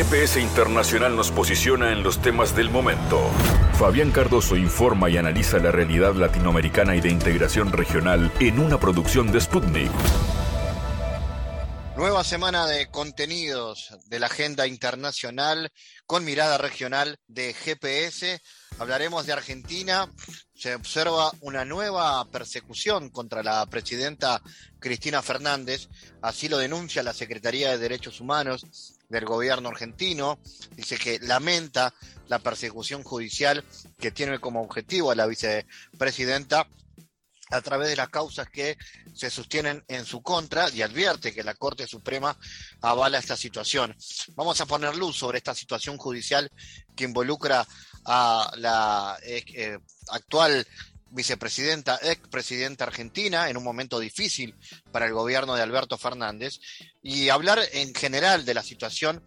GPS Internacional nos posiciona en los temas del momento. Fabián Cardoso informa y analiza la realidad latinoamericana y de integración regional en una producción de Sputnik. Nueva semana de contenidos de la agenda internacional con mirada regional de GPS. Hablaremos de Argentina. Se observa una nueva persecución contra la presidenta Cristina Fernández. Así lo denuncia la Secretaría de Derechos Humanos del gobierno argentino. Dice que lamenta la persecución judicial que tiene como objetivo a la vicepresidenta a través de las causas que se sostienen en su contra y advierte que la Corte Suprema avala esta situación. Vamos a poner luz sobre esta situación judicial que involucra a la eh, actual vicepresidenta, expresidenta argentina, en un momento difícil para el gobierno de Alberto Fernández, y hablar en general de la situación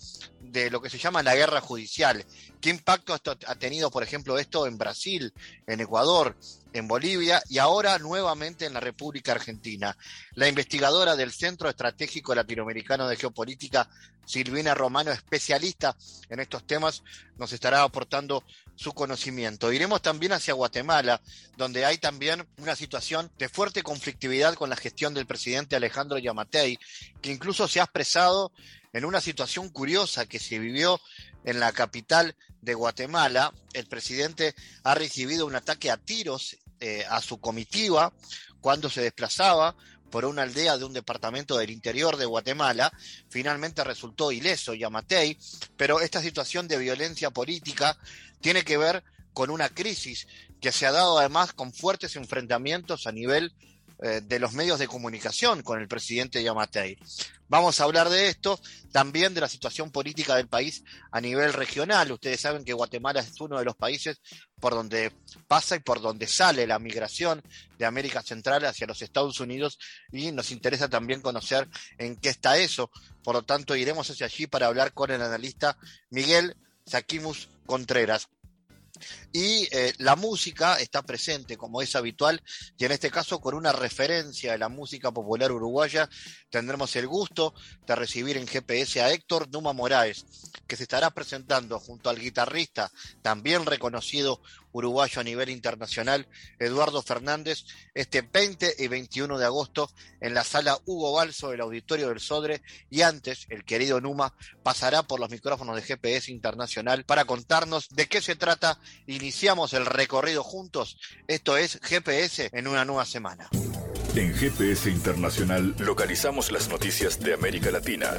de lo que se llama la guerra judicial. ¿Qué impacto ha tenido, por ejemplo, esto en Brasil, en Ecuador, en Bolivia y ahora nuevamente en la República Argentina. La investigadora del Centro Estratégico Latinoamericano de Geopolítica, Silvina Romano, especialista en estos temas, nos estará aportando su conocimiento. Iremos también hacia Guatemala, donde hay también una situación de fuerte conflictividad con la gestión del presidente Alejandro Yamatei, que incluso se ha expresado en una situación curiosa que se vivió en la capital de Guatemala. El presidente ha recibido un ataque a tiros eh, a su comitiva cuando se desplazaba por una aldea de un departamento del interior de Guatemala. Finalmente resultó ileso Yamatei, pero esta situación de violencia política tiene que ver con una crisis que se ha dado además con fuertes enfrentamientos a nivel eh, de los medios de comunicación con el presidente Yamatei. Vamos a hablar de esto, también de la situación política del país a nivel regional. Ustedes saben que Guatemala es uno de los países por donde pasa y por donde sale la migración de América Central hacia los Estados Unidos y nos interesa también conocer en qué está eso. Por lo tanto, iremos hacia allí para hablar con el analista Miguel Saquimus Contreras. Y eh, la música está presente, como es habitual, y en este caso con una referencia a la música popular uruguaya, tendremos el gusto de recibir en GPS a Héctor Numa Moraes, que se estará presentando junto al guitarrista, también reconocido uruguayo a nivel internacional, Eduardo Fernández, este 20 y 21 de agosto en la sala Hugo Balso del Auditorio del Sodre y antes el querido Numa pasará por los micrófonos de GPS Internacional para contarnos de qué se trata. Iniciamos el recorrido juntos. Esto es GPS en una nueva semana. En GPS Internacional localizamos las noticias de América Latina.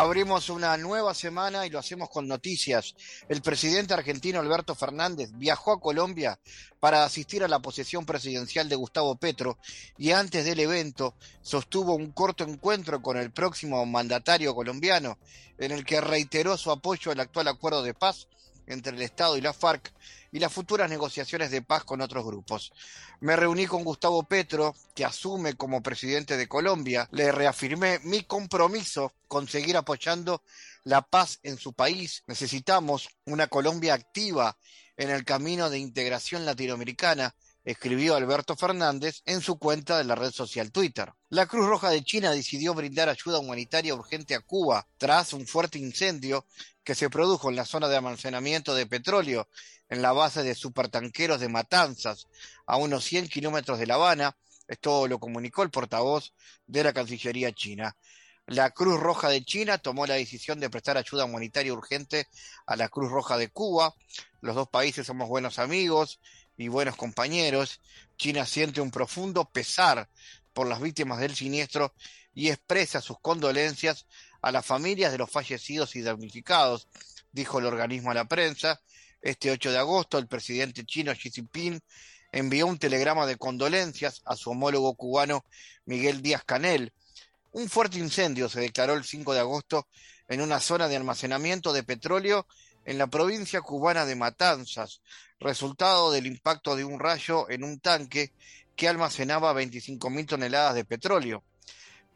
Abrimos una nueva semana y lo hacemos con noticias. El presidente argentino Alberto Fernández viajó a Colombia para asistir a la posesión presidencial de Gustavo Petro y antes del evento sostuvo un corto encuentro con el próximo mandatario colombiano en el que reiteró su apoyo al actual acuerdo de paz entre el Estado y la FARC y las futuras negociaciones de paz con otros grupos. Me reuní con Gustavo Petro, que asume como presidente de Colombia. Le reafirmé mi compromiso con seguir apoyando la paz en su país. Necesitamos una Colombia activa en el camino de integración latinoamericana escribió Alberto Fernández en su cuenta de la red social Twitter. La Cruz Roja de China decidió brindar ayuda humanitaria urgente a Cuba tras un fuerte incendio que se produjo en la zona de almacenamiento de petróleo en la base de supertanqueros de Matanzas, a unos 100 kilómetros de La Habana. Esto lo comunicó el portavoz de la Cancillería china. La Cruz Roja de China tomó la decisión de prestar ayuda humanitaria urgente a la Cruz Roja de Cuba. Los dos países somos buenos amigos y buenos compañeros. China siente un profundo pesar por las víctimas del siniestro y expresa sus condolencias a las familias de los fallecidos y damnificados, dijo el organismo a la prensa. Este 8 de agosto, el presidente chino Xi Jinping envió un telegrama de condolencias a su homólogo cubano Miguel Díaz Canel. Un fuerte incendio se declaró el 5 de agosto en una zona de almacenamiento de petróleo en la provincia cubana de Matanzas, resultado del impacto de un rayo en un tanque que almacenaba 25.000 toneladas de petróleo.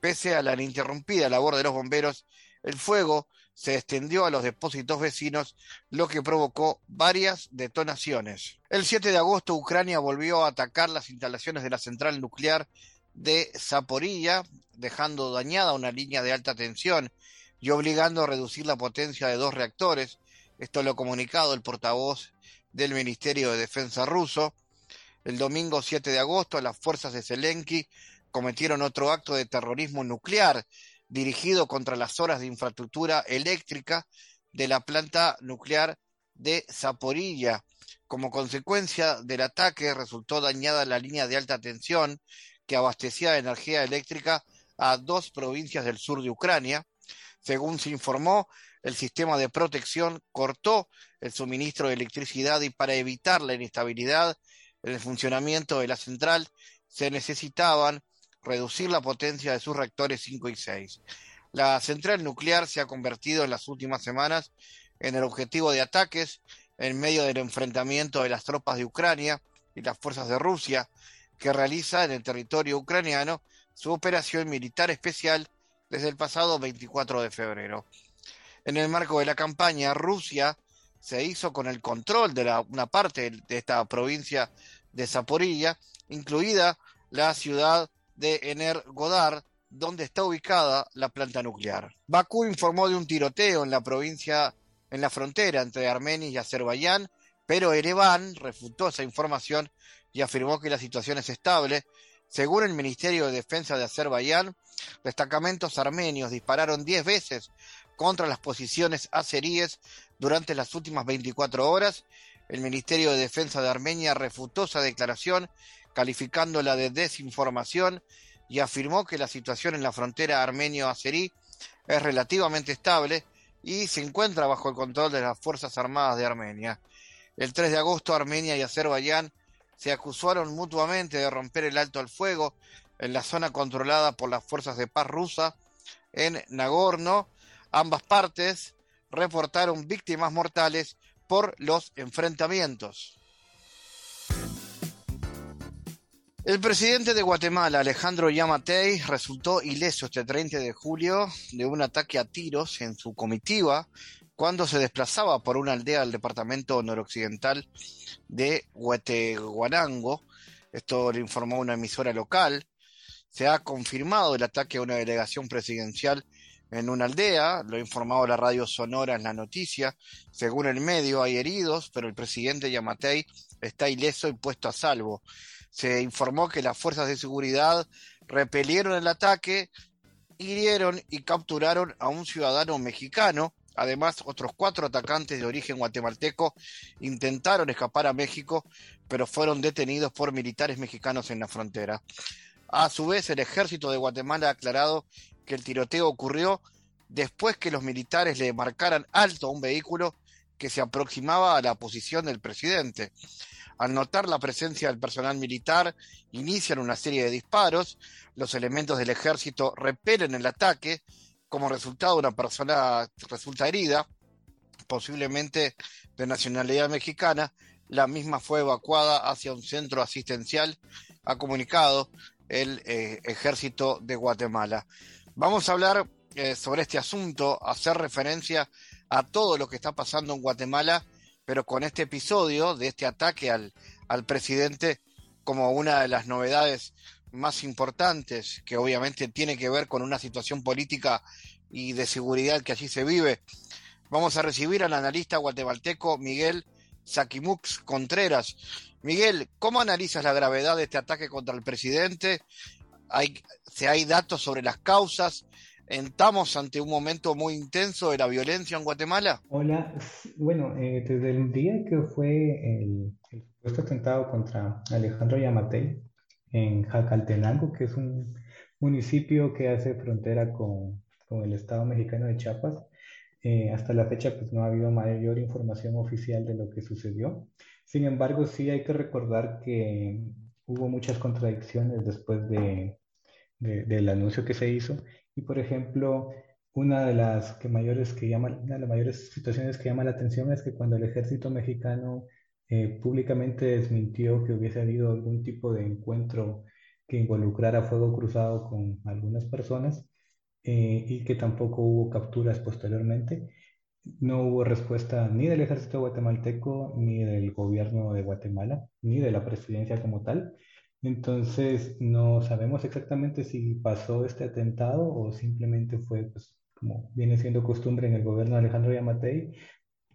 Pese a la ininterrumpida labor de los bomberos, el fuego se extendió a los depósitos vecinos, lo que provocó varias detonaciones. El 7 de agosto, Ucrania volvió a atacar las instalaciones de la central nuclear de Zaporilla, dejando dañada una línea de alta tensión y obligando a reducir la potencia de dos reactores. Esto lo ha comunicado el portavoz del Ministerio de Defensa ruso. El domingo 7 de agosto, las fuerzas de Zelensky cometieron otro acto de terrorismo nuclear dirigido contra las horas de infraestructura eléctrica de la planta nuclear de Zaporilla. Como consecuencia del ataque resultó dañada la línea de alta tensión que abastecía energía eléctrica a dos provincias del sur de Ucrania. Según se informó, el sistema de protección cortó el suministro de electricidad y para evitar la inestabilidad en el funcionamiento de la central se necesitaban reducir la potencia de sus reactores 5 y 6. La central nuclear se ha convertido en las últimas semanas en el objetivo de ataques en medio del enfrentamiento de las tropas de Ucrania y las fuerzas de Rusia, que realiza en el territorio ucraniano su operación militar especial desde el pasado 24 de febrero. En el marco de la campaña, Rusia se hizo con el control de una parte de esta provincia de Zaporilla, incluida la ciudad de Energodar, donde está ubicada la planta nuclear. Bakú informó de un tiroteo en la provincia, en la frontera entre Armenia y Azerbaiyán, pero Ereván refutó esa información y afirmó que la situación es estable. Según el Ministerio de Defensa de Azerbaiyán, destacamentos armenios dispararon 10 veces contra las posiciones azeríes durante las últimas 24 horas. El Ministerio de Defensa de Armenia refutó esa declaración, calificándola de desinformación y afirmó que la situación en la frontera armenio-azerí es relativamente estable y se encuentra bajo el control de las Fuerzas Armadas de Armenia. El 3 de agosto, Armenia y Azerbaiyán se acusaron mutuamente de romper el alto al fuego en la zona controlada por las fuerzas de paz rusa en Nagorno. Ambas partes reportaron víctimas mortales por los enfrentamientos. El presidente de Guatemala, Alejandro Yamatei, resultó ileso este 30 de julio de un ataque a tiros en su comitiva cuando se desplazaba por una aldea del departamento noroccidental de Hueteguarango. Esto lo informó una emisora local. Se ha confirmado el ataque a una delegación presidencial en una aldea, lo ha informado la radio Sonora en la noticia. Según el medio, hay heridos, pero el presidente Yamatei está ileso y puesto a salvo. Se informó que las fuerzas de seguridad repelieron el ataque, hirieron y capturaron a un ciudadano mexicano. Además, otros cuatro atacantes de origen guatemalteco intentaron escapar a México, pero fueron detenidos por militares mexicanos en la frontera. A su vez, el ejército de Guatemala ha aclarado que el tiroteo ocurrió después que los militares le marcaran alto a un vehículo que se aproximaba a la posición del presidente. Al notar la presencia del personal militar, inician una serie de disparos, los elementos del ejército repelen el ataque, como resultado una persona resulta herida, posiblemente de nacionalidad mexicana, la misma fue evacuada hacia un centro asistencial, ha comunicado el eh, ejército de Guatemala. Vamos a hablar eh, sobre este asunto, hacer referencia a todo lo que está pasando en Guatemala, pero con este episodio de este ataque al, al presidente como una de las novedades más importantes, que obviamente tiene que ver con una situación política y de seguridad que allí se vive. Vamos a recibir al analista guatemalteco Miguel Saquimux Contreras. Miguel, ¿cómo analizas la gravedad de este ataque contra el presidente hay, hay datos sobre las causas, ¿estamos ante un momento muy intenso de la violencia en Guatemala? Hola, bueno, eh, desde el día que fue el, supuesto atentado contra Alejandro Yamatei en Jacaltenango, que es un municipio que hace frontera con, con el Estado mexicano de Chiapas, eh, hasta la fecha pues no ha habido mayor información oficial de lo que sucedió. Sin embargo, sí hay que recordar que hubo muchas contradicciones después de, del anuncio que se hizo. Y por ejemplo, una de las que mayores que llama, una de las mayores situaciones que llama la atención es que cuando el ejército mexicano eh, públicamente desmintió que hubiese habido algún tipo de encuentro que involucrara fuego cruzado con algunas personas eh, y que tampoco hubo capturas posteriormente, no hubo respuesta ni del ejército guatemalteco, ni del gobierno de Guatemala, ni de la presidencia como tal. Entonces, no sabemos exactamente si pasó este atentado o simplemente fue, pues, como viene siendo costumbre en el gobierno de Alejandro Yamatei,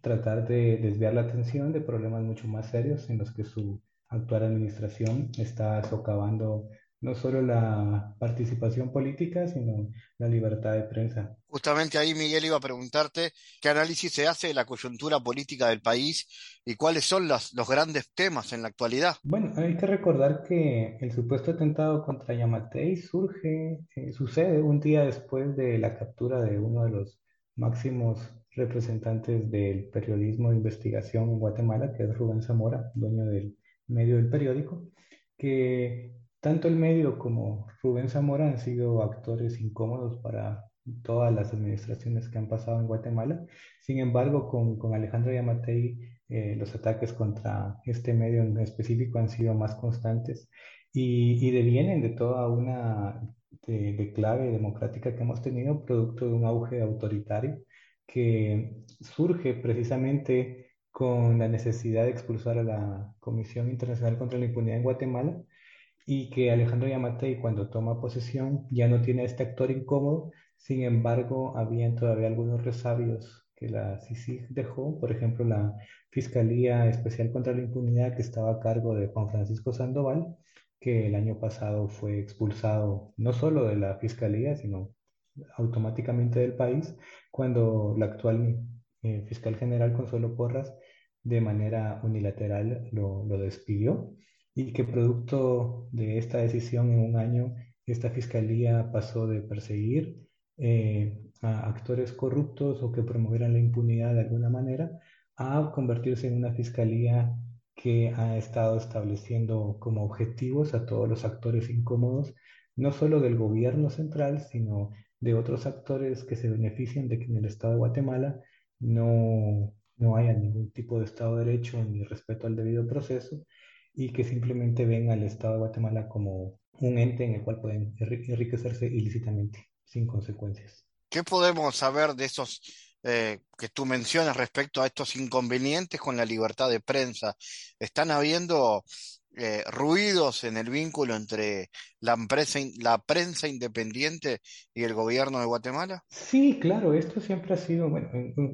tratar de desviar la atención de problemas mucho más serios en los que su actual administración está socavando no solo la participación política, sino la libertad de prensa. Justamente ahí, Miguel, iba a preguntarte qué análisis se hace de la coyuntura política del país y cuáles son los, los grandes temas en la actualidad. Bueno, hay que recordar que el supuesto atentado contra Yamatei surge, eh, sucede un día después de la captura de uno de los máximos representantes del periodismo de investigación en Guatemala, que es Rubén Zamora, dueño del medio del periódico, que tanto el medio como Rubén Zamora han sido actores incómodos para todas las administraciones que han pasado en Guatemala. Sin embargo, con, Alejandro Yamatei, eh, los ataques contra este medio en específico han sido más constantes y, y devienen de toda una de clave democrática que hemos tenido, producto de un auge autoritario que surge precisamente con la necesidad de expulsar a la Comisión Internacional contra la Impunidad en Guatemala y que Alejandro Yamatei cuando toma posesión ya no tiene este actor incómodo, sin embargo habían todavía algunos resabios que la CICIG dejó, por ejemplo la Fiscalía Especial contra la Impunidad que estaba a cargo de Juan Francisco Sandoval, que el año pasado fue expulsado no solo de la Fiscalía, sino automáticamente del país, cuando la actual eh, fiscal general Consuelo Porras de manera unilateral lo, despidió y que producto de esta decisión en un año, esta fiscalía pasó de perseguir eh, a actores corruptos o que promovieran la impunidad de alguna manera a convertirse en una fiscalía que ha estado estableciendo como objetivos a todos los actores incómodos, no solo del gobierno central, sino de otros actores que se benefician de que en el Estado de Guatemala no, no haya ningún tipo de Estado de Derecho ni respeto al debido proceso y que simplemente ven al Estado de Guatemala como un ente en el cual pueden enriquecerse ilícitamente, sin consecuencias. ¿Qué podemos saber de esos eh, que tú mencionas respecto a estos inconvenientes con la libertad de prensa? ¿Están habiendo eh, ruidos en el vínculo entre la, empresa, la prensa independiente y el gobierno de Guatemala? Sí, claro, esto siempre ha sido, bueno,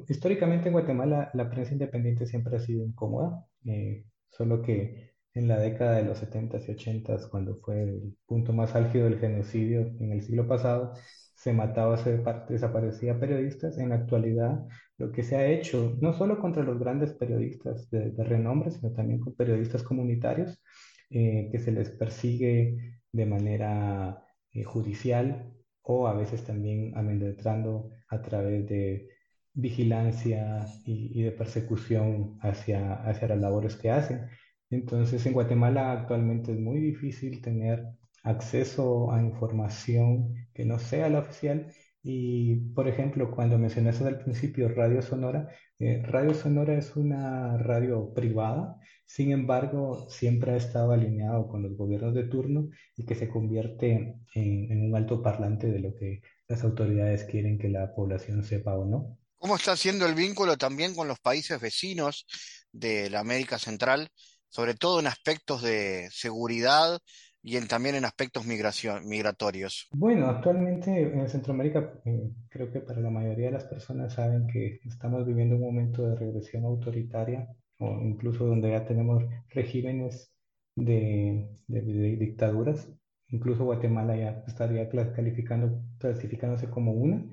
históricamente en Guatemala la prensa independiente siempre ha sido incómoda, eh, solo que en la década de los 70s y 80s, cuando fue el punto más álgido del genocidio en el siglo pasado, se mataba, se desaparecía periodistas. En la actualidad, lo que se ha hecho, no solo contra los grandes periodistas de, renombre, sino también con periodistas comunitarios, eh, que se les persigue de manera eh, judicial o a veces también amedrentando a través de vigilancia y, y de persecución hacia, hacia las labores que hacen. Entonces, en Guatemala actualmente es muy difícil tener acceso a información que no sea la oficial. Y, por ejemplo, cuando mencionaste al principio Radio Sonora, eh, Radio Sonora es una radio privada, sin embargo, siempre ha estado alineado con los gobiernos de turno y que se convierte en, en un alto parlante de lo que las autoridades quieren que la población sepa o no. ¿Cómo está haciendo el vínculo también con los países vecinos de la América Central? sobre todo en aspectos de seguridad y en, también en aspectos migración, migratorios? Bueno, actualmente en Centroamérica eh, creo que para la mayoría de las personas saben que estamos viviendo un momento de regresión autoritaria o incluso donde ya tenemos regímenes de, de, de dictaduras. Incluso Guatemala ya estaría calificando, clasificándose como una.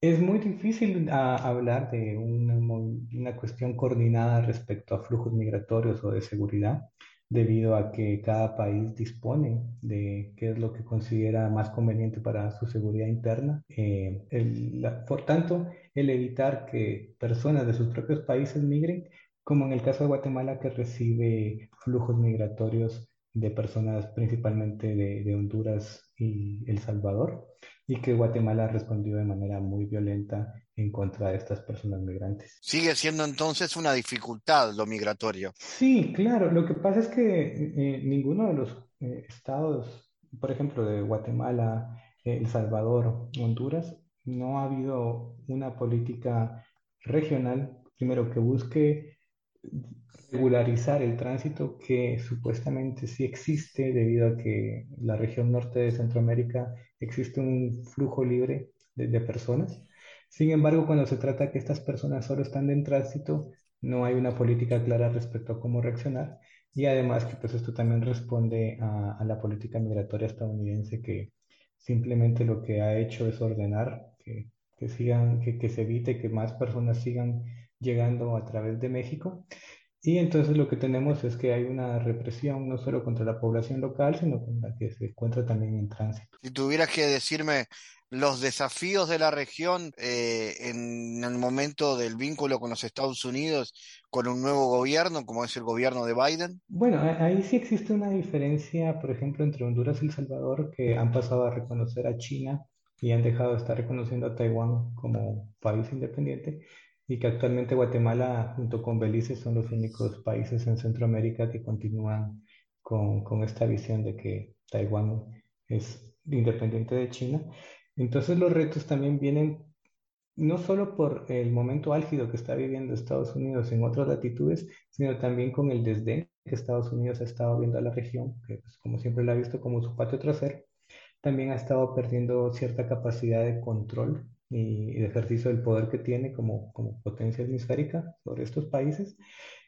Es muy difícil a- hablar de una, una cuestión coordinada respecto a flujos migratorios o de seguridad, debido a que cada país dispone de qué es lo que considera más conveniente para su seguridad interna. Eh, por tanto, el evitar que personas de sus propios países migren, como en el caso de Guatemala, que recibe flujos migratorios de personas principalmente de, de Honduras y El Salvador y que Guatemala respondió de manera muy violenta en contra de estas personas migrantes. Sigue siendo entonces una dificultad lo migratorio. Sí, claro. Lo que pasa es que eh, ninguno de los eh, estados, por ejemplo, de Guatemala, eh, El Salvador, Honduras, no ha habido una política regional, primero, que busque regularizar el tránsito que supuestamente sí existe debido a que la región norte de Centroamérica existe un flujo libre de, personas. Sin embargo, cuando se trata que estas personas solo están en tránsito, no hay una política clara respecto a cómo reaccionar y además que pues esto también responde a, la política migratoria estadounidense que simplemente lo que ha hecho es ordenar que, que sigan, que, que se evite que más personas sigan llegando a través de México y entonces lo que tenemos es que hay una represión no solo contra la población local, sino con la que se encuentra también en tránsito. Si tuvieras que decirme los desafíos de la región eh, en el momento del vínculo con los Estados Unidos, con un nuevo gobierno, como es el gobierno de Biden? Bueno, ahí sí existe una diferencia, por ejemplo, entre Honduras y El Salvador, que han pasado a reconocer a China y han dejado de estar reconociendo a Taiwán como país independiente y que actualmente Guatemala junto con Belice son los únicos países en Centroamérica que continúan con, con esta visión de que Taiwán es independiente de China. Entonces los retos también vienen no solo por el momento álgido que está viviendo Estados Unidos en otras latitudes, sino también con el desdén que Estados Unidos ha estado viendo a la región, que pues, como siempre la ha visto como su patio trasero, también ha estado perdiendo cierta capacidad de control y el ejercicio del poder que tiene como, como potencia hemisférica sobre estos países,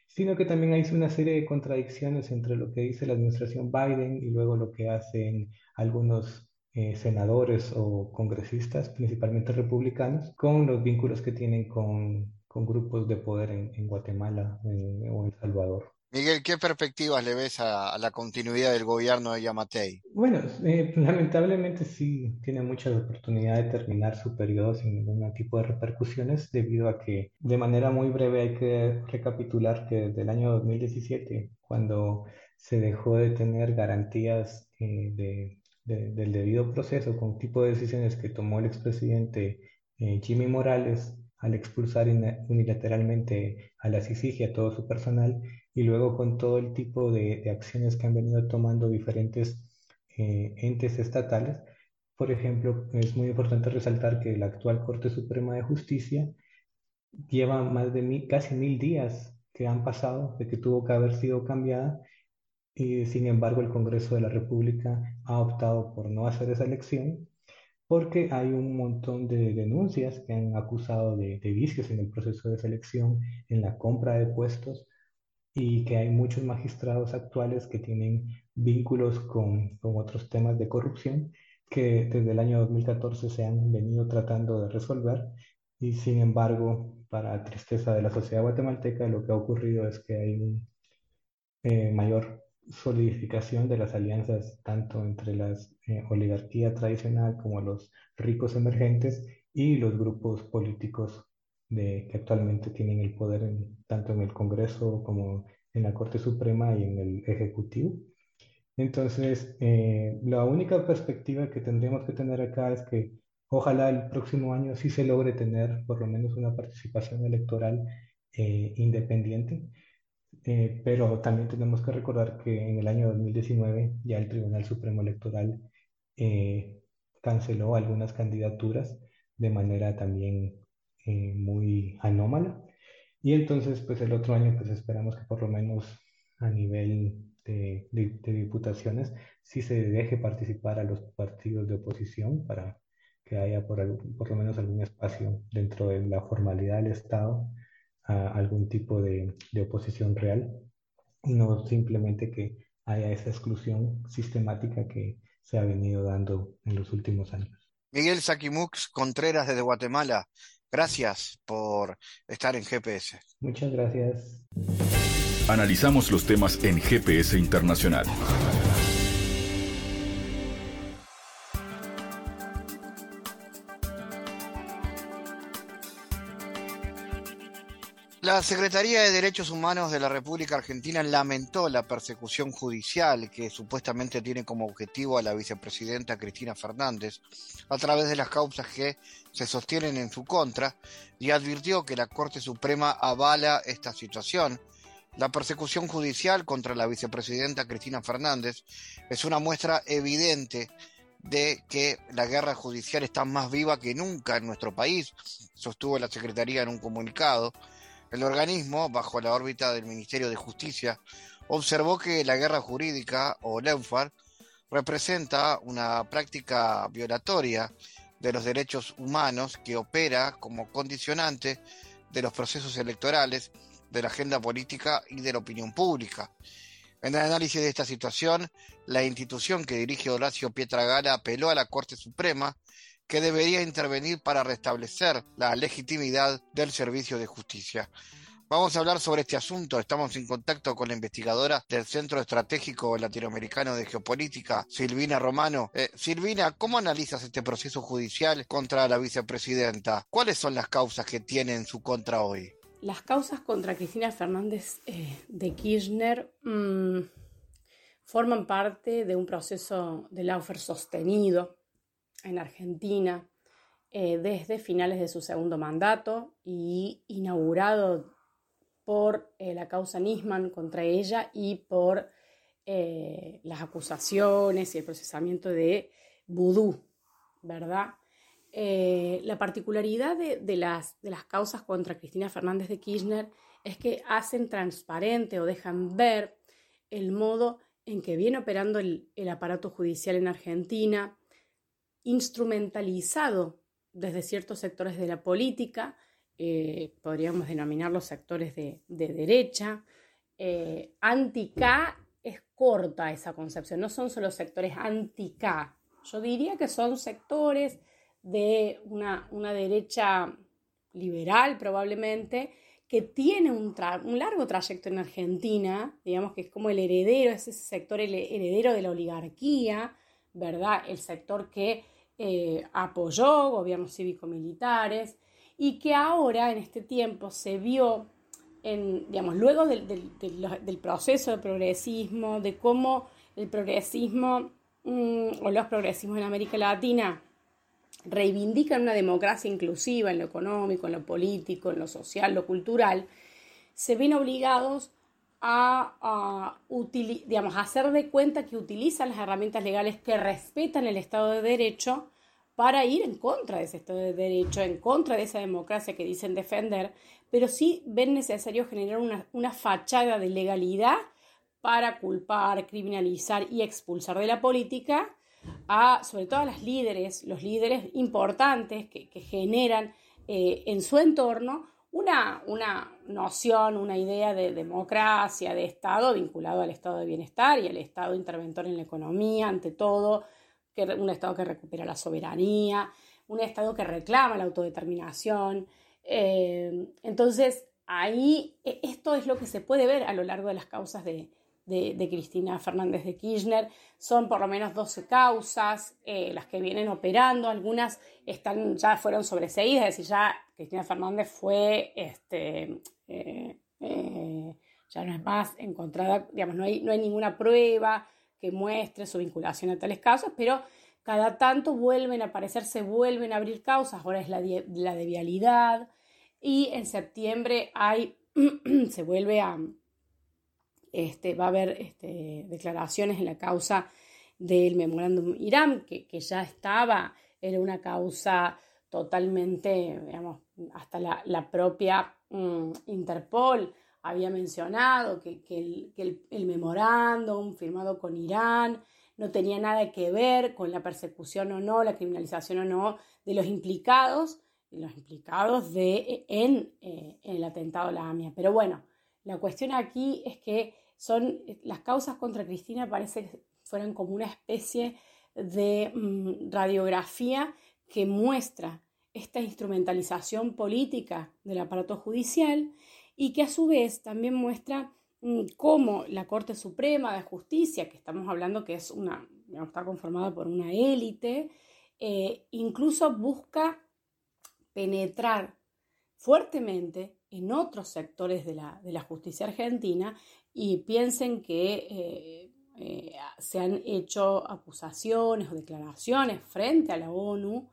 sino que también hay una serie de contradicciones entre lo que dice la administración Biden y luego lo que hacen algunos eh, senadores o congresistas, principalmente republicanos, con los vínculos que tienen con, con grupos de poder en, en Guatemala o en El Salvador. Miguel, ¿qué perspectivas le ves a, la continuidad del gobierno de Yamatei? Bueno, eh, lamentablemente sí tiene muchas oportunidades de terminar su periodo sin ningún tipo de repercusiones, debido a que de manera muy breve hay que recapitular que desde el año 2017, cuando se dejó de tener garantías eh, del debido proceso con tipo de decisiones que tomó el expresidente eh, Jimmy Morales al expulsar unilateralmente a la CICIG y a todo su personal, y luego con todo el tipo de, acciones que han venido tomando diferentes eh, entes estatales. Por ejemplo, es muy importante resaltar que la actual Corte Suprema de Justicia lleva más de casi mil días que han pasado de que tuvo que haber sido cambiada y sin embargo el Congreso de la República ha optado por no hacer esa elección porque hay un montón de denuncias que han acusado de, de vicios en el proceso de selección, en la compra de puestos y que hay muchos magistrados actuales que tienen vínculos con, con, otros temas de corrupción que desde el año 2014 se han venido tratando de resolver. Y sin embargo, para tristeza de la sociedad guatemalteca, lo que ha ocurrido es que hay una eh, mayor solidificación de las alianzas tanto entre la eh, oligarquía tradicional como los ricos emergentes y los grupos políticos que actualmente tienen el poder tanto en el Congreso como en la Corte Suprema y en el Ejecutivo. Entonces, eh, la única perspectiva que tendríamos que tener acá es que ojalá el próximo año sí se logre tener por lo menos una participación electoral eh, independiente, eh, pero también tenemos que recordar que en el año 2019 ya el Tribunal Supremo Electoral canceló algunas candidaturas de manera también eh, muy anómala. Y entonces, pues el otro año, pues esperamos que por lo menos a nivel de, de, diputaciones sí se deje participar a los partidos de oposición para que haya por, por lo menos algún espacio dentro de la formalidad del Estado a algún tipo de, de oposición real, no simplemente que haya esa exclusión sistemática que se ha venido dando en los últimos años. Miguel Saquimux Contreras desde Guatemala. Gracias por estar en GPS. Muchas gracias. Analizamos los temas en GPS Internacional. La Secretaría de Derechos Humanos de la República Argentina lamentó la persecución judicial que supuestamente tiene como objetivo a la vicepresidenta Cristina Fernández a través de las causas que se sostienen en su contra y advirtió que la Corte Suprema avala esta situación. La persecución judicial contra la vicepresidenta Cristina Fernández es una muestra evidente de que la guerra judicial está más viva que nunca en nuestro país, sostuvo la Secretaría en un comunicado El organismo, bajo la órbita del Ministerio de Justicia, observó que la guerra jurídica, o Leufar, representa una práctica violatoria de los derechos humanos que opera como condicionante de los procesos electorales, de la agenda política y de la opinión pública. En el análisis de esta situación, la institución que dirige Horacio Pietragala apeló a la Corte Suprema que debería intervenir para restablecer la legitimidad del servicio de justicia. Vamos a hablar sobre este asunto. Estamos en contacto con la investigadora del Centro Estratégico Latinoamericano de Geopolítica, Silvina Romano. Eh, Silvina, ¿cómo analizas este proceso judicial contra la vicepresidenta? ¿Cuáles son las causas que tiene en su contra hoy? Las causas contra Cristina Fernández eh, de Kirchner mm, forman parte de un proceso de Laufer sostenido en Argentina eh, desde finales de su segundo mandato y inaugurado por eh, la causa Nisman contra ella y por eh, las acusaciones y el procesamiento de vudú, ¿verdad? La particularidad de, las, de las causas contra Cristina Fernández de Kirchner es que hacen transparente o dejan ver el modo en que viene operando el, el aparato judicial en Argentina, instrumentalizado desde ciertos sectores de la política, eh, podríamos denominar los sectores de, derecha. Eh, anti-K es corta esa concepción, no son solo sectores anti-K, yo diría que son sectores de una, derecha liberal probablemente, que tiene un, largo trayecto en Argentina, digamos que es como el heredero, es ese sector el heredero de la oligarquía, ¿verdad? El sector que eh, apoyó gobiernos cívico-militares, y que ahora en este tiempo se vio, digamos, luego del, proceso de progresismo, de cómo el progresismo mm, o los progresismos en América Latina reivindican una democracia inclusiva en lo económico, en lo político, en lo social, lo cultural, se ven obligados a, hacer de cuenta que utilizan las herramientas legales que respetan el Estado de Derecho para ir en contra de ese Estado de Derecho, en contra de esa democracia que dicen defender, pero sí ven necesario generar una, fachada de legalidad para culpar, criminalizar y expulsar de la política a, sobre todo a los líderes, los líderes importantes que, generan eh, en su entorno una, una, noción, una idea de democracia, de Estado vinculado al Estado de bienestar y al Estado interventor en la economía, ante todo, un Estado que recupera la soberanía, un Estado que reclama la autodeterminación. Eh, entonces, ahí e, esto es lo que se puede ver a lo largo de las causas de, Cristina Fernández de Kirchner. Son por lo menos 12 causas eh, las que vienen operando, algunas están, ya fueron sobreseídas, es decir, ya Cristina Fernández fue, este, eh, ya no es más encontrada, digamos, no hay, no hay ninguna prueba, que muestre su vinculación a tales causas, pero cada tanto vuelven a aparecer, se vuelven a abrir causas, ahora es la la de vialidad y en septiembre hay, se vuelve a, este, va a haber este, declaraciones en la causa del memorándum Irán, que, que, ya estaba, era una causa totalmente, digamos, hasta la, la propia mm, Interpol había mencionado que, el, memorándum firmado con Irán no tenía nada que ver con la persecución o no, la criminalización o no de los implicados, los implicados de, en, eh, el atentado a la AMIA. Pero bueno, la cuestión aquí es que son las causas contra Cristina parece que fueran como una especie de mm, radiografía que muestra esta instrumentalización política del aparato judicial y que a su vez también muestra mm, cómo la Corte Suprema de Justicia, que estamos hablando que es una, está conformada por una élite, eh, incluso busca penetrar fuertemente en otros sectores de la, justicia argentina y piensen que eh, eh, se han hecho acusaciones o declaraciones frente a la ONU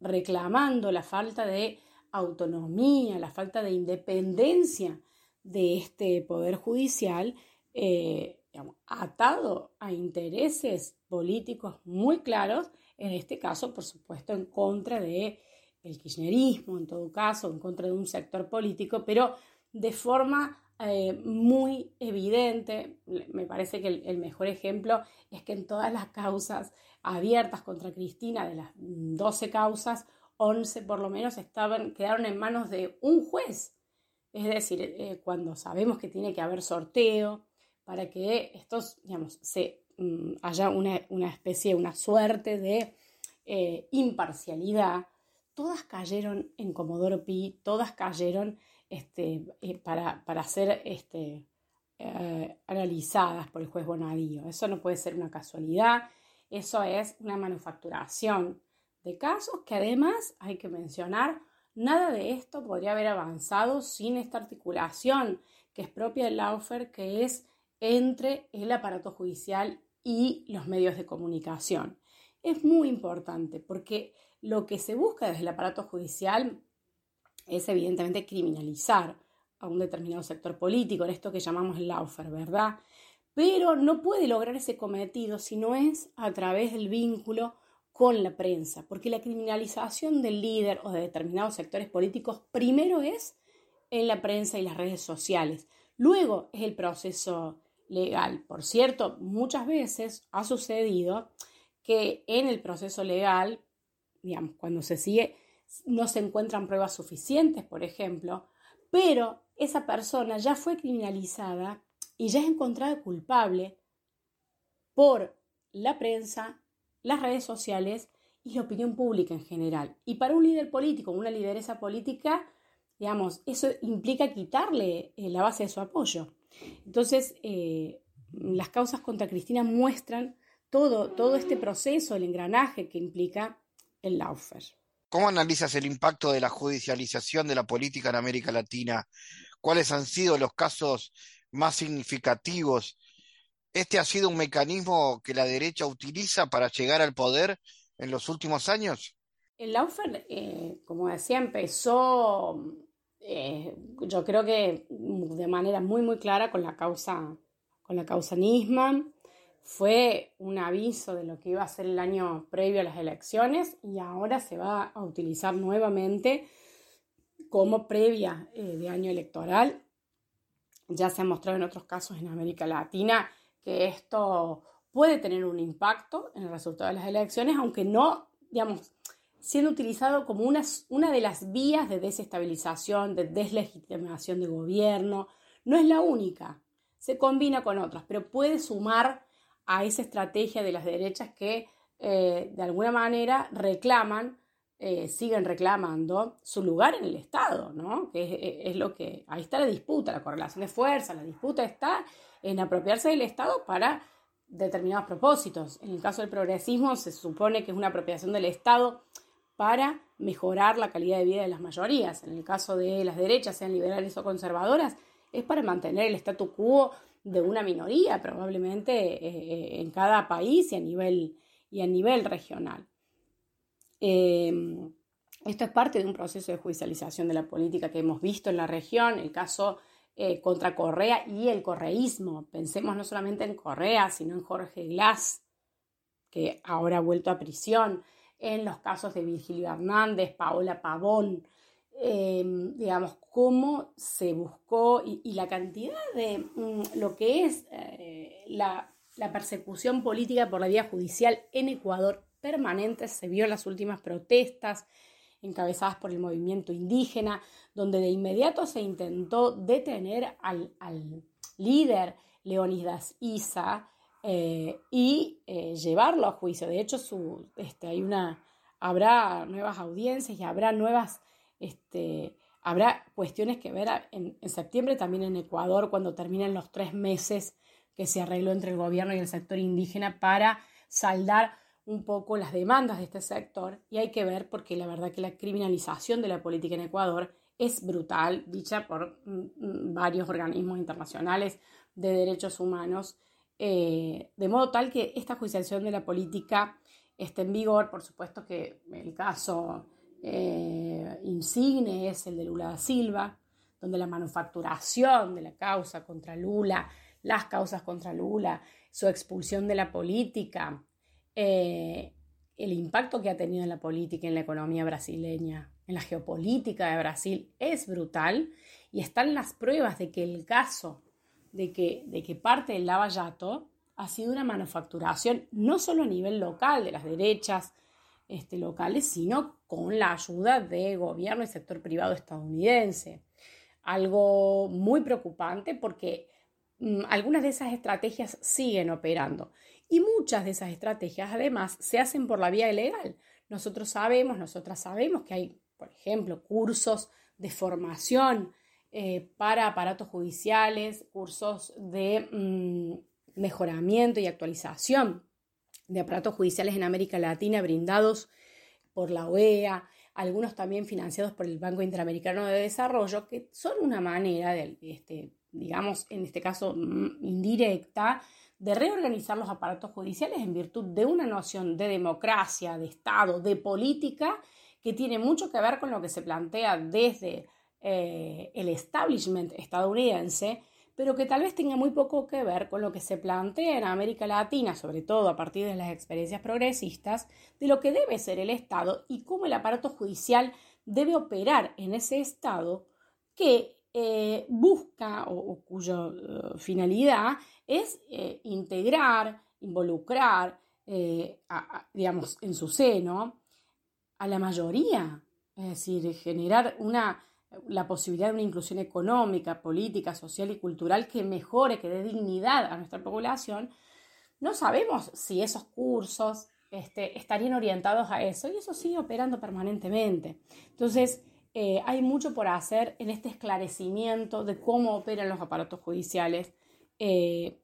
reclamando la falta de autonomía, la falta de independencia de este poder judicial, eh, atado a intereses políticos muy claros, en este caso, por supuesto, en contra de kirchnerismo en todo caso, en contra de un sector político, pero de forma eh, muy evidente. Me parece que el, mejor ejemplo es que en todas las causas abiertas contra Cristina, de las 12 causas, 11 por lo menos estaban, quedaron en manos de un juez. Es decir, eh, cuando sabemos que tiene que haber sorteo para que estos, digamos, se, mm, haya una, especie, una suerte de eh, imparcialidad, todas cayeron en Comodoro Pi, todas cayeron este, eh, para, para, ser este, eh, analizadas por el juez Bonadío. Eso no puede ser una casualidad, eso es una manufacturación de casos que además hay que mencionar, nada de esto podría haber avanzado sin esta articulación que es propia del Laufer, que es entre el aparato judicial y los medios de comunicación. Es muy importante porque lo que se busca desde el aparato judicial es evidentemente criminalizar a un determinado sector político, en esto que llamamos el laufer, ¿verdad? Pero no puede lograr ese cometido si no es a través del vínculo con la prensa, porque la criminalización del líder o de determinados sectores políticos primero es en la prensa y las redes sociales, luego es el proceso legal. Por cierto, muchas veces ha sucedido que en el proceso legal, digamos, cuando se sigue no se encuentran pruebas suficientes, por ejemplo, pero esa persona ya fue criminalizada y ya es encontrada culpable por la prensa, las redes sociales y la opinión pública en general. Y para un líder político, una lideresa política, digamos, eso implica quitarle eh, la base de su apoyo. Entonces, eh, las causas contra Cristina muestran todo, todo este proceso, el engranaje que implica el Laufer. ¿Cómo analizas el impacto de la judicialización de la política en América Latina? ¿Cuáles han sido los casos más significativos? ¿Este ha sido un mecanismo que la derecha utiliza para llegar al poder en los últimos años? El Laufer, eh, como decía, empezó, eh, yo creo que de manera muy, muy clara con la causa, con la causa Nisman fue un aviso de lo que iba a ser el año previo a las elecciones y ahora se va a utilizar nuevamente como previa eh, de año electoral. Ya se ha mostrado en otros casos en América Latina que esto puede tener un impacto en el resultado de las elecciones, aunque no, digamos, siendo utilizado como una, una de las vías de desestabilización, de deslegitimación de gobierno. No es la única, se combina con otras, pero puede sumar a esa estrategia de las derechas que eh, de alguna manera reclaman, eh, siguen reclamando su lugar en el Estado, ¿no? Que es, lo que, ahí está la disputa, la correlación de fuerza, la disputa está en apropiarse del Estado para determinados propósitos. En el caso del progresismo se supone que es una apropiación del Estado para mejorar la calidad de vida de las mayorías. En el caso de las derechas, sean liberales o conservadoras, es para mantener el statu quo de una minoría probablemente eh, en cada país y a nivel, y a nivel regional. Em, esto es parte de un proceso de judicialización de la política que hemos visto en la región, el caso eh, contra Correa y el correísmo. Pensemos no solamente en Correa, sino en Jorge Glass, que ahora ha vuelto a prisión, en los casos de Virgilio Hernández, Paola Pavón, Em, digamos, cómo se buscó y, la cantidad de mm, lo que es eh, la, persecución política por la vía judicial en Ecuador permanente se vio en las últimas protestas encabezadas por el movimiento indígena, donde de inmediato se intentó detener al, líder Leonidas Isa eh, y eh, llevarlo a juicio. De hecho, este, hay una, habrá nuevas audiencias y habrá nuevas este, habrá cuestiones que ver en, septiembre también en Ecuador cuando terminen los tres meses que se arregló entre el gobierno y el sector indígena para saldar un poco las demandas de este sector. Y hay que ver porque la verdad que la criminalización de la política en Ecuador es brutal, dicha por mm, mm, varios organismos internacionales de derechos humanos, eh, de modo tal que esta judicialización de la política esté en vigor, por supuesto que el caso eh, insigne es el de Lula da Silva, donde la manufacturación de la causa contra Lula, las causas contra Lula, su expulsión de la política, eh, el impacto que ha tenido en la política, en la economía brasileña, en la geopolítica de Brasil es brutal. Y están las pruebas de que el caso de que, de que parte del lavallato ha sido una manufacturación no solo a nivel local de las derechas este, locales, sino con la ayuda de gobierno y sector privado estadounidense. Algo muy preocupante porque mm, algunas de esas estrategias siguen operando y muchas de esas estrategias además se hacen por la vía ilegal. Nosotros sabemos, nosotras sabemos que hay, por ejemplo, cursos de formación eh, para aparatos judiciales, cursos de mm, mejoramiento y actualización de aparatos judiciales en América Latina brindados por la OEA, algunos también financiados por el Banco Interamericano de Desarrollo, que son una manera, este, digamos, en este caso mm, indirecta, de reorganizar los aparatos judiciales en virtud de una noción de democracia, de Estado, de política, que tiene mucho que ver con lo que se plantea desde eh, el establishment estadounidense, pero que tal vez tenga muy poco que ver con lo que se plantea en América Latina, sobre todo a partir de las experiencias progresistas, de lo que debe ser el Estado y cómo el aparato judicial debe operar en ese Estado que eh, busca o, cuya eh, finalidad es eh, integrar, involucrar, digamos, en su seno a la mayoría, es decir, generar una la posibilidad de una inclusión económica, política, social y cultural que mejore, que dé dignidad a nuestra población, no sabemos si esos cursos este, estarían orientados a eso y eso sigue operando permanentemente. Entonces, eh, hay mucho por hacer en este esclarecimiento de cómo operan los aparatos judiciales, eh,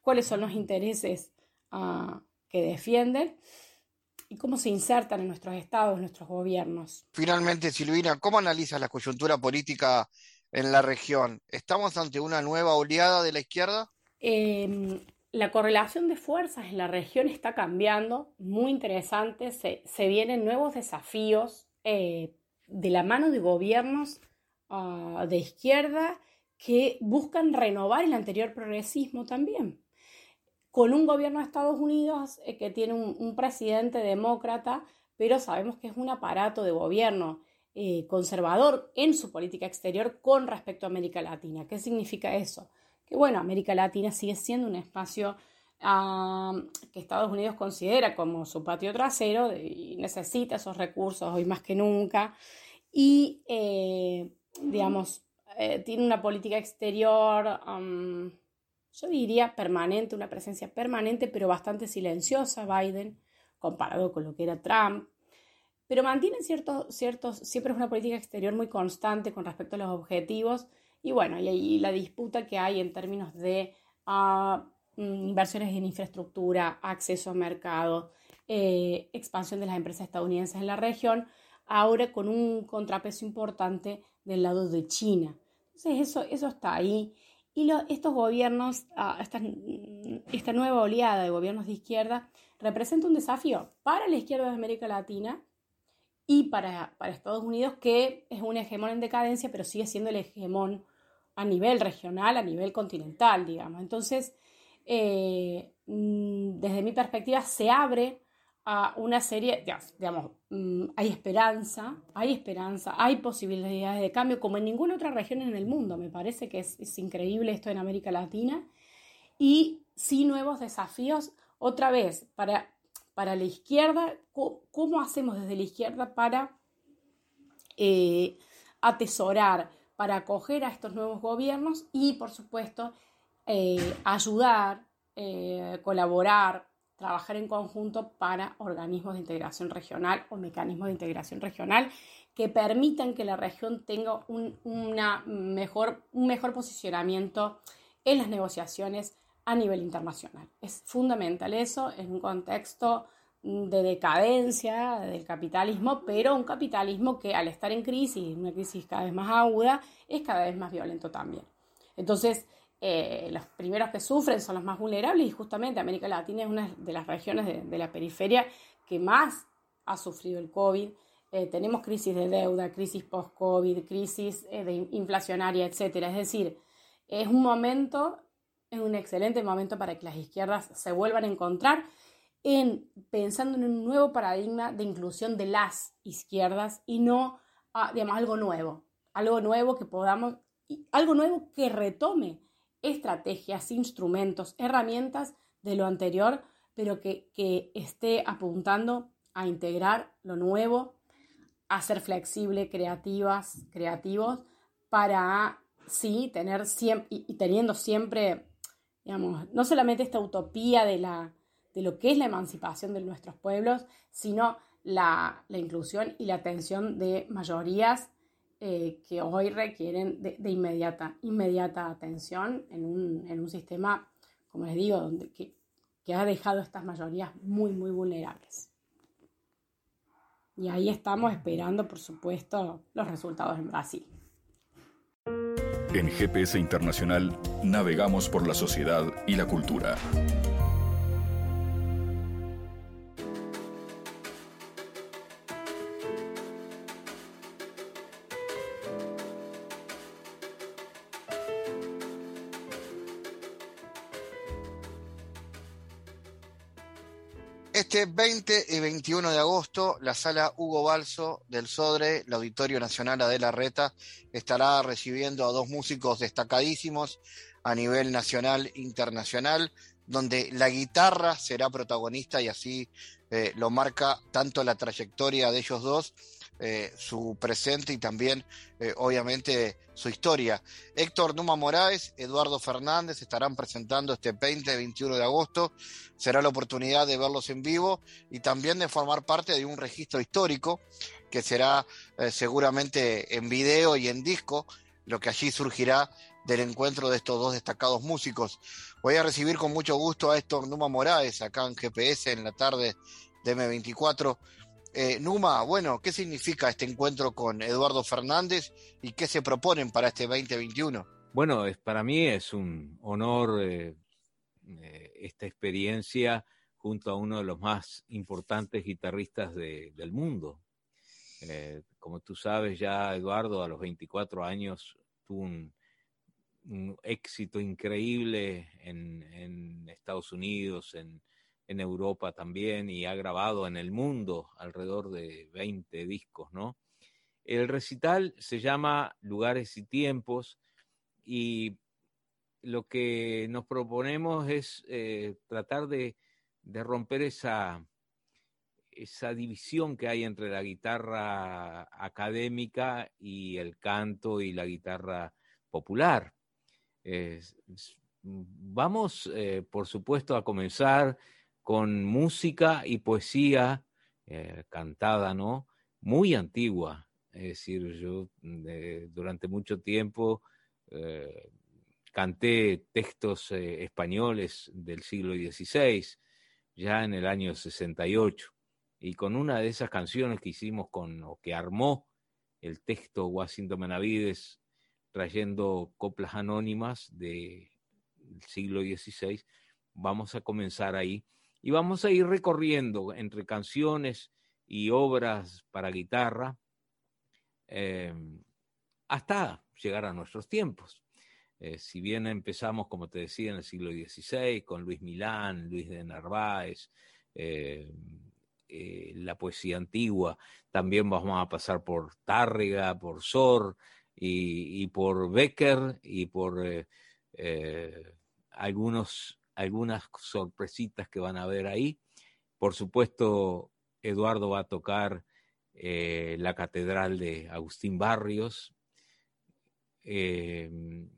cuáles son los intereses ah, que defienden y cómo se insertan en nuestros estados, nuestros gobiernos. Finalmente, Silvina, ¿cómo analizas la coyuntura política en la región? ¿Estamos ante una nueva oleada de la izquierda? Em, la correlación de fuerzas en la región está cambiando, muy interesante, se, vienen nuevos desafíos eh, de la mano de gobiernos ah, de izquierda que buscan renovar el anterior progresismo también con un gobierno de Estados Unidos eh, que tiene un, presidente demócrata, pero sabemos que es un aparato de gobierno eh, conservador en su política exterior con respecto a América Latina. ¿Qué significa eso? Que bueno, América Latina sigue siendo un espacio que Estados Unidos considera como su patio trasero y necesita esos recursos hoy más que nunca. Y, eh, digamos, tiene una política exterior yo diría permanente, una presencia permanente, pero bastante silenciosa Biden, comparado con lo que era Trump. Pero mantiene ciertos, ciertos, siempre es una política exterior muy constante con respecto a los objetivos. Y bueno, y ahí la disputa que hay en términos de ah, mm, inversiones en infraestructura, acceso a mercado, eh, expansión de las empresas estadounidenses en la región, ahora con un contrapeso importante del lado de China. Entonces eso, eso está ahí y estos gobiernos, ah, esta, nueva oleada de gobiernos de izquierda, representa un desafío para la izquierda de América Latina y para, Estados Unidos, que es un hegemón en decadencia, pero sigue siendo el hegemón a nivel regional, a nivel continental, digamos. Entonces, eh, mm, desde mi perspectiva, se abre a una serie, digamos, mm, hay esperanza, hay esperanza, hay posibilidades de cambio como en ninguna otra región en el mundo. Me parece que es, increíble esto en América Latina. Y sí nuevos desafíos, otra vez, para, para la izquierda, ¿cómo, hacemos desde la izquierda para eh, atesorar, para acoger a estos nuevos gobiernos y, por supuesto, eh, ayudar, eh, colaborar, trabajar en conjunto para organismos de integración regional o mecanismos de integración regional que permitan que la región tenga un, una mejor, un mejor posicionamiento en las negociaciones a nivel internacional. Es fundamental eso en un contexto de decadencia del capitalismo, pero un capitalismo que al estar en crisis, una crisis cada vez más aguda, es cada vez más violento también. Entonces, eh, los primeros que sufren son los más vulnerables y justamente América Latina es una de las regiones de, la periferia que más ha sufrido el COVID. Eh, tenemos crisis de deuda, crisis post-COVID, crisis eh, inflacionaria, etc. Es decir, es un momento, es un excelente momento para que las izquierdas se vuelvan a encontrar en pensando en un nuevo paradigma de inclusión de las izquierdas y no, digamos, algo nuevo, algo nuevo que podamos, algo nuevo que retome estrategias, instrumentos, herramientas de lo anterior, pero que, que esté apuntando a integrar lo nuevo, a ser flexible, creativas, creativos, para sí tener siempre, y, teniendo siempre, digamos, no solamente esta utopía de, la, de lo que es la emancipación de nuestros pueblos, sino la, inclusión y la atención de mayorías eh, que hoy requieren de, inmediata, inmediata atención en un, en un, sistema, como les digo, donde, que, que ha dejado estas mayorías muy, muy vulnerables. Y ahí estamos esperando, por supuesto, los resultados en Brasil. En GPS Internacional navegamos por la sociedad y la cultura. Este 20 y 21 de agosto, la sala Hugo Balso del Sodre, el Auditorio Nacional Adela Reta, estará recibiendo a dos músicos destacadísimos a nivel nacional e internacional, donde la guitarra será protagonista y así eh, lo marca tanto la trayectoria de ellos dos eh, su presente y también, eh, obviamente, su historia. Héctor Numa Moraes, Eduardo Fernández estarán presentando este 20 21 de agosto. Será la oportunidad de verlos en vivo y también de formar parte de un registro histórico que será eh, seguramente en video y en disco, lo que allí surgirá del encuentro de estos dos destacados músicos. Voy a recibir con mucho gusto a Héctor Numa Moraes acá en GPS en la tarde de M24. Eh, Numa, bueno, ¿qué significa este encuentro con Eduardo Fernández y qué se proponen para este 2021? Bueno, para mí es un honor eh, eh, esta experiencia junto a uno de los más importantes guitarristas del mundo. como tú sabes, ya Eduardo a los 24 años tuvo un, éxito increíble en, en Estados Unidos, en, en Europa también y ha grabado en el mundo alrededor de 20 discos, ¿no? El recital se llama Lugares y Tiempos y lo que nos proponemos es eh, tratar de, romper esa, esa división que hay entre la guitarra académica y el canto y la guitarra popular. vamos, eh, por supuesto, a comenzar con música y poesía eh, cantada, ¿no? Muy antigua. Es decir, yo mm, durante mucho tiempo eh, canté textos eh, españoles del siglo XVI, ya en el año 68, y con una de esas canciones que hicimos con, o que armó el texto Washington Benavides, trayendo coplas anónimas del siglo XVI, vamos a comenzar ahí y vamos a ir recorriendo entre canciones y obras para guitarra em, hasta llegar a nuestros tiempos. Eh, si bien empezamos, como te decía, en el siglo XVI con Luis Milán, Luis de Narváez, eh, la poesía antigua, también vamos a pasar por Tárrega, por Sor y, por Becker y por eh, algunos algunas sorpresitas que van a ver ahí. Por supuesto, Eduardo va a tocar eh, la Catedral de Agustín Barrios. Em,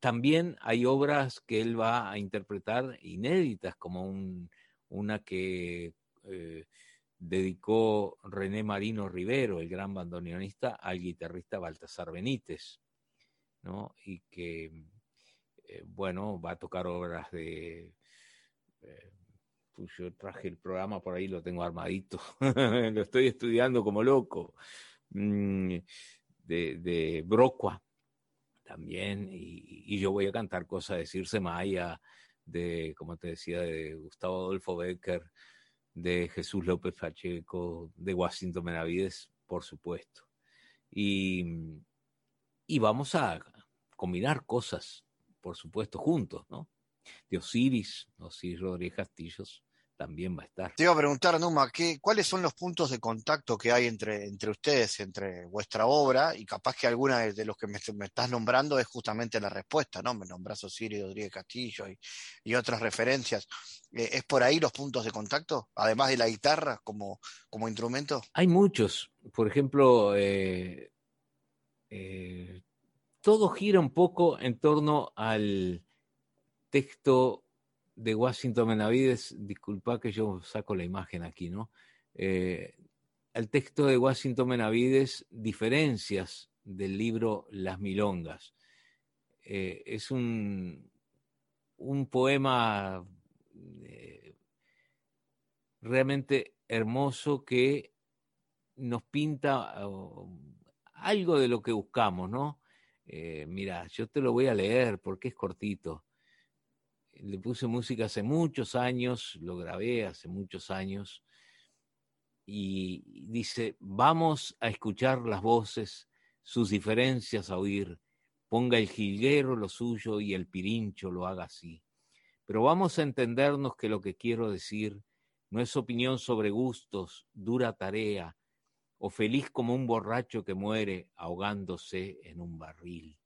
también hay obras que él va a interpretar inéditas, como una que eh, dedicó René Marino Rivero, el gran bandoneonista, al guitarrista Baltasar Benítez, ¿no? Y que eh, bueno, va a tocar obras de... Eh, pues yo traje el programa por ahí, lo tengo armadito, lo estoy estudiando como loco, mm, de, de también, y, yo voy a cantar cosas de Circe Maya, de, como te decía, de Gustavo Adolfo Becker, de Jesús López Pacheco, de Washington Benavides, por supuesto. Y, y vamos a combinar cosas por supuesto, juntos, ¿no? De Osiris, Osiris Rodríguez Castillos, también va a estar. Te iba a preguntar, Numa, ¿qué, ¿cuáles son los puntos de contacto que hay entre, entre ustedes, entre vuestra obra? Y capaz que alguna de, los que me, estás nombrando es justamente la respuesta, ¿no? Me nombras Osirio Rodríguez Castillo y, y otras referencias. Eh, ¿Es por ahí los puntos de contacto? Además de la guitarra como, como instrumento. Hay muchos. Por ejemplo, eh, eh, todo gira un poco en torno al texto de Washington Benavides, disculpa que yo saco la imagen aquí, ¿no? Eh, el texto de Washington Benavides, diferencias del libro Las Milongas. Eh, es un, un poema eh, realmente hermoso que nos pinta algo de lo que buscamos, ¿no? Mira, yo te lo voy a leer porque es cortito le puse música hace muchos años, lo grabé hace muchos años, y dice, vamos a escuchar las voces, sus diferencias a oír, ponga el jilguero lo suyo y el pirincho lo haga así. Pero vamos a entendernos que lo que quiero decir no es opinión sobre gustos, dura tarea, o feliz como un borracho que muere ahogándose en un barril.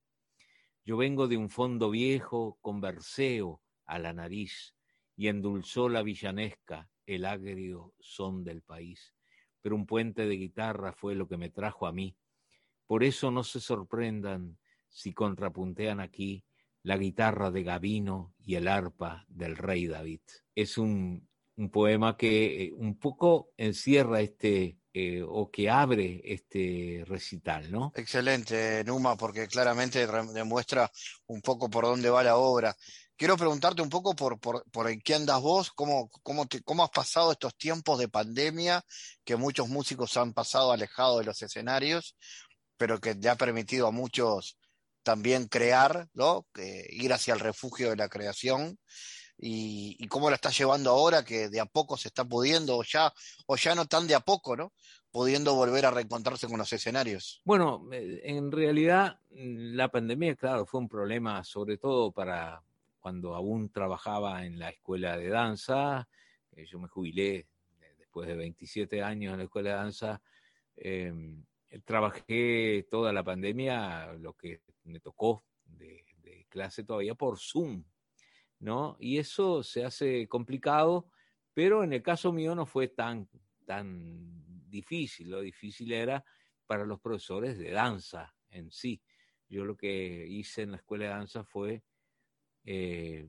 Yo vengo de un fondo viejo con verseo, a la nariz y endulzó la villanesca el agrio son del país. Pero un puente de guitarra fue lo que me trajo a mí. Por eso no se sorprendan si contrapuntean aquí la guitarra de Gavino y el arpa del rey David. Es un, un poema que eh, un poco encierra este, eh, o que abre este recital, ¿no? Excelente, Numa, porque claramente demuestra un poco por dónde va la obra quiero preguntarte un poco por, por, por en qué andas vos, cómo, cómo, cómo has pasado estos tiempos de pandemia que muchos músicos han pasado alejados de los escenarios, pero que te ha permitido a muchos también crear, ¿no? ir hacia el refugio de la creación. Y, y, cómo la estás llevando ahora, que de a poco se está pudiendo, o ya, o ya no tan de a poco, ¿no? Pudiendo volver a reencontrarse con los escenarios. Bueno, eh, en realidad la pandemia, claro, fue un problema, sobre todo para, cuando aún trabajaba en la escuela de danza, eh, yo me jubilé después de 27 años en la escuela de danza, em, trabajé toda la pandemia, lo que me tocó de, clase todavía por Zoom, Y eso se hace complicado, pero en el caso mío no fue tan, tan difícil, lo difícil era para los profesores de danza en sí. Yo lo que hice en la escuela de danza fue eh,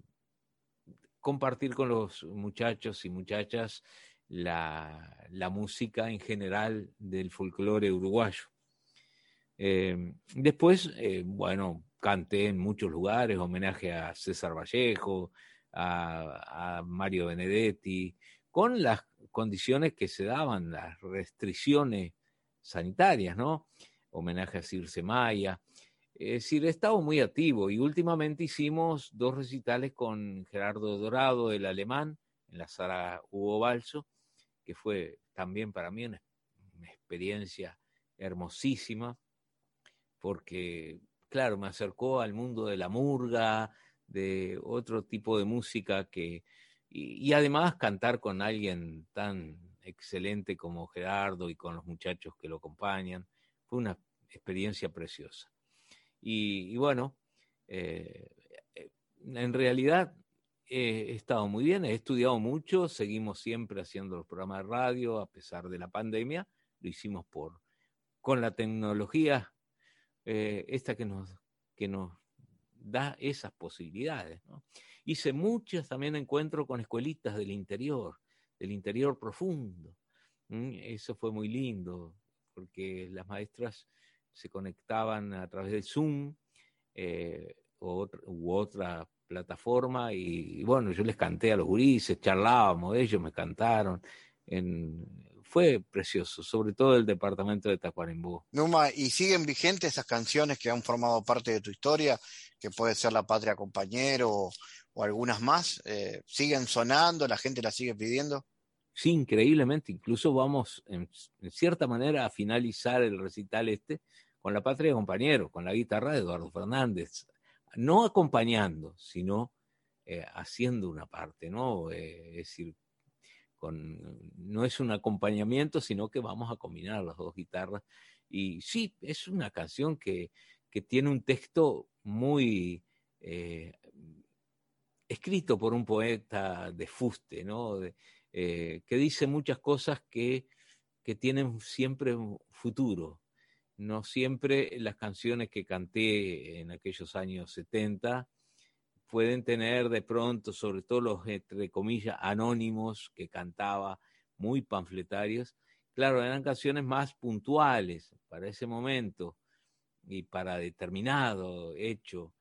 compartir con los muchachos y muchachas la, música en general del folclore uruguayo. Eh, después, eh, bueno, canté en muchos lugares, homenaje a César Vallejo, a, Mario Benedetti, con las condiciones que se daban, las restricciones sanitarias, ¿no? Homenaje a Circe Maya. Es decir, he estado muy activo y últimamente hicimos dos recitales con Gerardo Dorado, el alemán, en la sala Hugo Balso, que fue también para mí una, experiencia hermosísima, porque, claro, me acercó al mundo de la murga, de otro tipo de música que, y, además cantar con alguien tan excelente como Gerardo y con los muchachos que lo acompañan, fue una experiencia preciosa. Y, bueno, eh, eh, en realidad he estado muy bien, he estudiado mucho, seguimos siempre haciendo los programas de radio a pesar de la pandemia, lo hicimos por con la tecnología eh, esta que nos, que nos da esas posibilidades. Hice muchos también encuentros con escuelitas del interior, del interior profundo. Eso fue muy lindo, porque las maestras se conectaban a través de Zoom eh, u otra plataforma y, bueno, yo les canté a los gurises, charlábamos, ellos me cantaron. Fue precioso, sobre todo el departamento de Tacuarembó. Numa, ¿y siguen vigentes esas canciones que han formado parte de tu historia, que puede ser La Patria Compañero o, algunas más? Eh, ¿Siguen sonando? ¿La gente las sigue pidiendo? Sí, increíblemente. Incluso vamos, en, cierta manera, a finalizar el recital este con la patria compañero, con la guitarra de Eduardo Fernández, no acompañando, sino eh, haciendo una parte, ¿no? Eh, es decir, no es un acompañamiento, sino que vamos a combinar las dos guitarras. Y sí, es una canción que, que tiene un texto muy eh, escrito por un poeta de fuste, ¿no? Eh, que dice muchas cosas que, que tienen siempre un futuro. No siempre las canciones que canté en aquellos años 70 pueden tener de pronto, sobre todo los, entre comillas, anónimos que cantaba, muy panfletarios, claro, eran canciones más puntuales para ese momento y para determinado hecho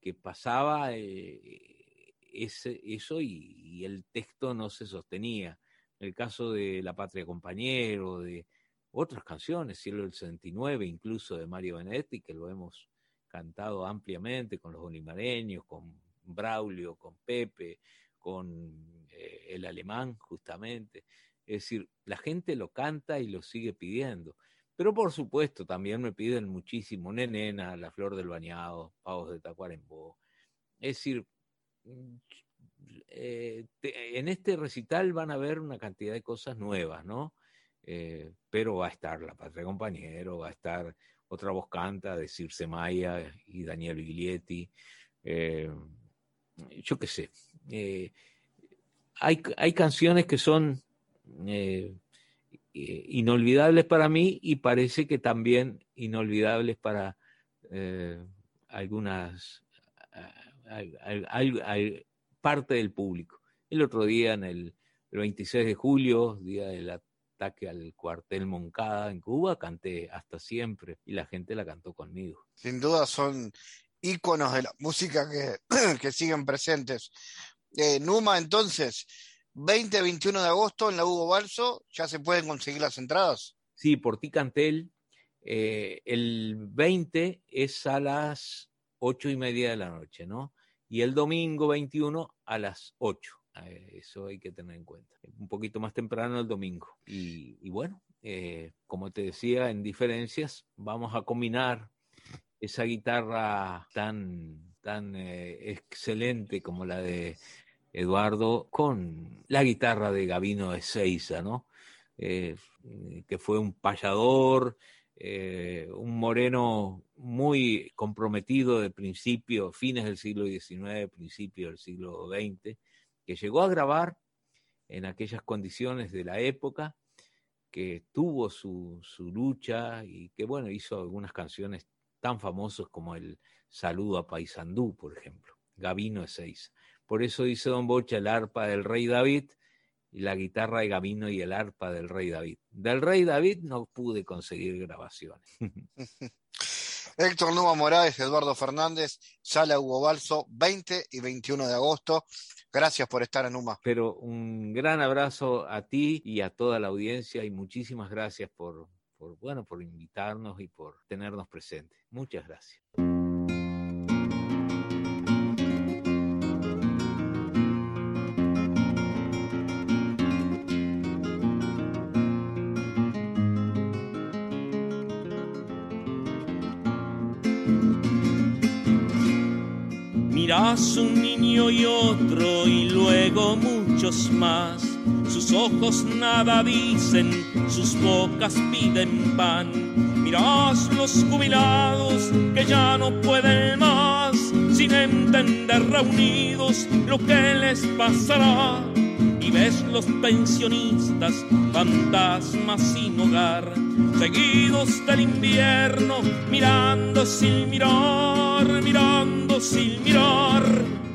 que pasaba eh, ese, eso y, el texto no se sostenía. En el caso de La Patria Compañero, de otras canciones, Cielo del 69, incluso de Mario Benedetti, que lo hemos cantado ampliamente con los olimareños, con Braulio, con Pepe, con eh, el alemán, justamente. Es decir, la gente lo canta y lo sigue pidiendo. Pero por supuesto también me piden muchísimo Nenena, La Flor del Bañado, Pavos de Tacuarembó. Es decir, mm, eh, en este recital van a ver una cantidad de cosas nuevas, ¿no? Eh, pero va a estar La Patria Compañero, va a estar otra voz canta de Circe Maya y Daniel Viglietti yo qué sé, eh, hay, hay, canciones que son eh, eh, inolvidables para mí y parece que también inolvidables para algunas parte del público. El otro día, en el, el 26 de julio, día del ataque al cuartel Moncada en Cuba, canté hasta siempre y la gente la cantó conmigo. Sin duda son íconos de la música que, siguen presentes. Eh, Numa, entonces, 20-21 de agosto en la Hugo Balso, ¿ya se pueden conseguir las entradas? Sí, por ti Cantel. Eh, el 20 es a las 8 y media de la noche, ¿no? Y el domingo 21 a las 8. Eh, eso hay que tener en cuenta. Un poquito más temprano el domingo. Y, y bueno, como te decía, en diferencias, vamos a combinar esa guitarra tan, tan eh, excelente como la de Eduardo con la guitarra de Gavino de Seiza, ¿no? Eh, que fue un payador, eh, un moreno muy comprometido de principio, fines del siglo XIX, principio del siglo XX, que llegó a grabar en aquellas condiciones de la época, que tuvo su, su lucha y que, bueno, hizo algunas canciones tan famosos como el saludo a Paisandú, por ejemplo, Gavino Ezeiza. Por eso dice Don Bocha el arpa del rey David y la guitarra de Gavino y el arpa del rey David. Del rey David no pude conseguir grabaciones. Héctor Numa Morales, Eduardo Fernández, Sala Hugo Balso, 20 y 21 de agosto. Gracias por estar en Numa. Pero un gran abrazo a ti y a toda la audiencia y muchísimas gracias por, por, bueno, por invitarnos y por tenernos presentes. Muchas gracias. Mirás un niño y otro y luego muchos más sus ojos nada dicen, sus bocas piden pan. Mirás los jubilados que ya no pueden más, sin entender reunidos lo que les pasará. Y ves los pensionistas, fantasmas sin hogar, seguidos del invierno, mirando sin mirar, mirando sin mirar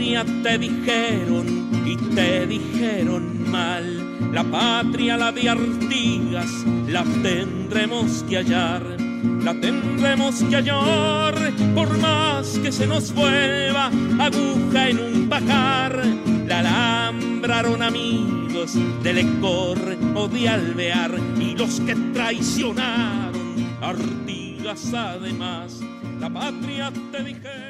te dijeron y te dijeron mal. La patria, la de Artigas, la tendremos que hallar. La tendremos que hallar por más que se nos vuelva aguja en un pajar. La alambraron amigos de Lecor o de Alvear y los que traicionaron Artigas además. La patria te dijeron.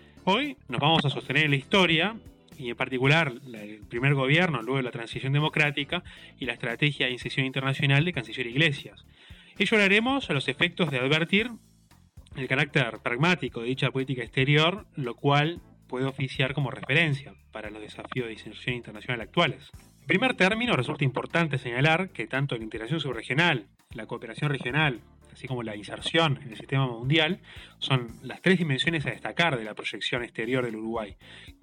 Hoy nos vamos a sostener en la historia y en particular el primer gobierno, luego de la transición democrática y la estrategia de incesión internacional de Canciller Iglesias. Ello lo haremos a los efectos de advertir el carácter pragmático de dicha política exterior, lo cual puede oficiar como referencia para los desafíos de inserción internacional actuales. En primer término, resulta importante señalar que tanto la integración subregional, la cooperación regional, así como la inserción en el sistema mundial, son las tres dimensiones a destacar de la proyección exterior del Uruguay.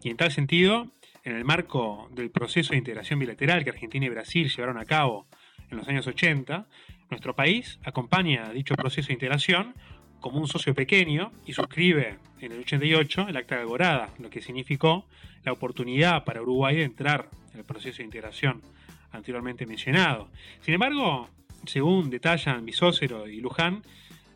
Y en tal sentido, en el marco del proceso de integración bilateral que Argentina y Brasil llevaron a cabo en los años 80, nuestro país acompaña dicho proceso de integración como un socio pequeño y suscribe en el 88 el Acta de Alborada, lo que significó la oportunidad para Uruguay de entrar en el proceso de integración anteriormente mencionado. Sin embargo, según detallan Bisócero y Luján,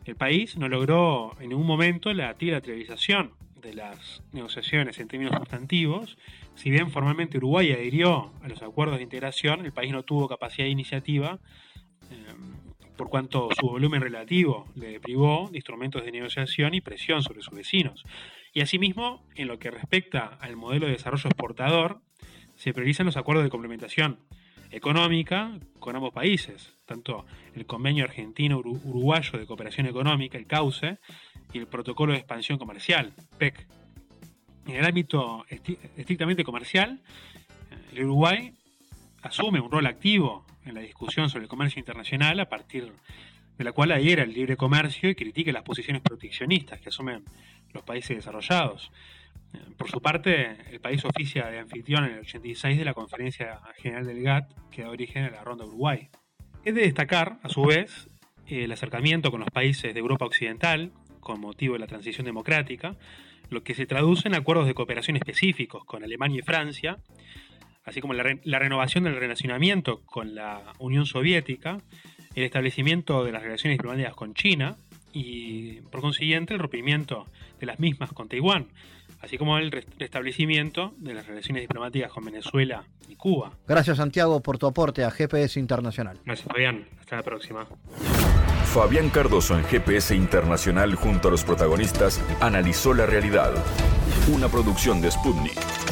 el país no logró en ningún momento la trilateralización de las negociaciones en términos sustantivos. Si bien formalmente Uruguay adhirió a los acuerdos de integración, el país no tuvo capacidad de iniciativa eh, por cuanto su volumen relativo le privó de instrumentos de negociación y presión sobre sus vecinos. Y asimismo, en lo que respecta al modelo de desarrollo exportador, se priorizan los acuerdos de complementación económica con ambos países, tanto el convenio argentino-uruguayo de cooperación económica, el CAUCE, y el protocolo de expansión comercial, PEC. En el ámbito estrictamente comercial, el Uruguay asume un rol activo en la discusión sobre el comercio internacional a partir de la cual adhiera el libre comercio y critique las posiciones proteccionistas que asumen los países desarrollados. Por su parte, el país oficia de anfitrión en el 86 de la Conferencia General del GATT que da origen a la Ronda Uruguay. Es de destacar, a su vez, el acercamiento con los países de Europa Occidental, con motivo de la transición democrática, lo que se traduce en acuerdos de cooperación específicos con Alemania y Francia, así como la, la renovación del relacionamiento con la Unión Soviética, el establecimiento de las relaciones diplomáticas con China y, por consiguiente, el rompimiento de las mismas con Taiwán, así como el restablecimiento de las relaciones diplomáticas con Venezuela y Cuba. Gracias Santiago por tu aporte a GPS Internacional. Gracias Fabián, hasta la próxima. Fabián Cardoso en GPS Internacional junto a los protagonistas analizó la realidad. Una producción de Sputnik.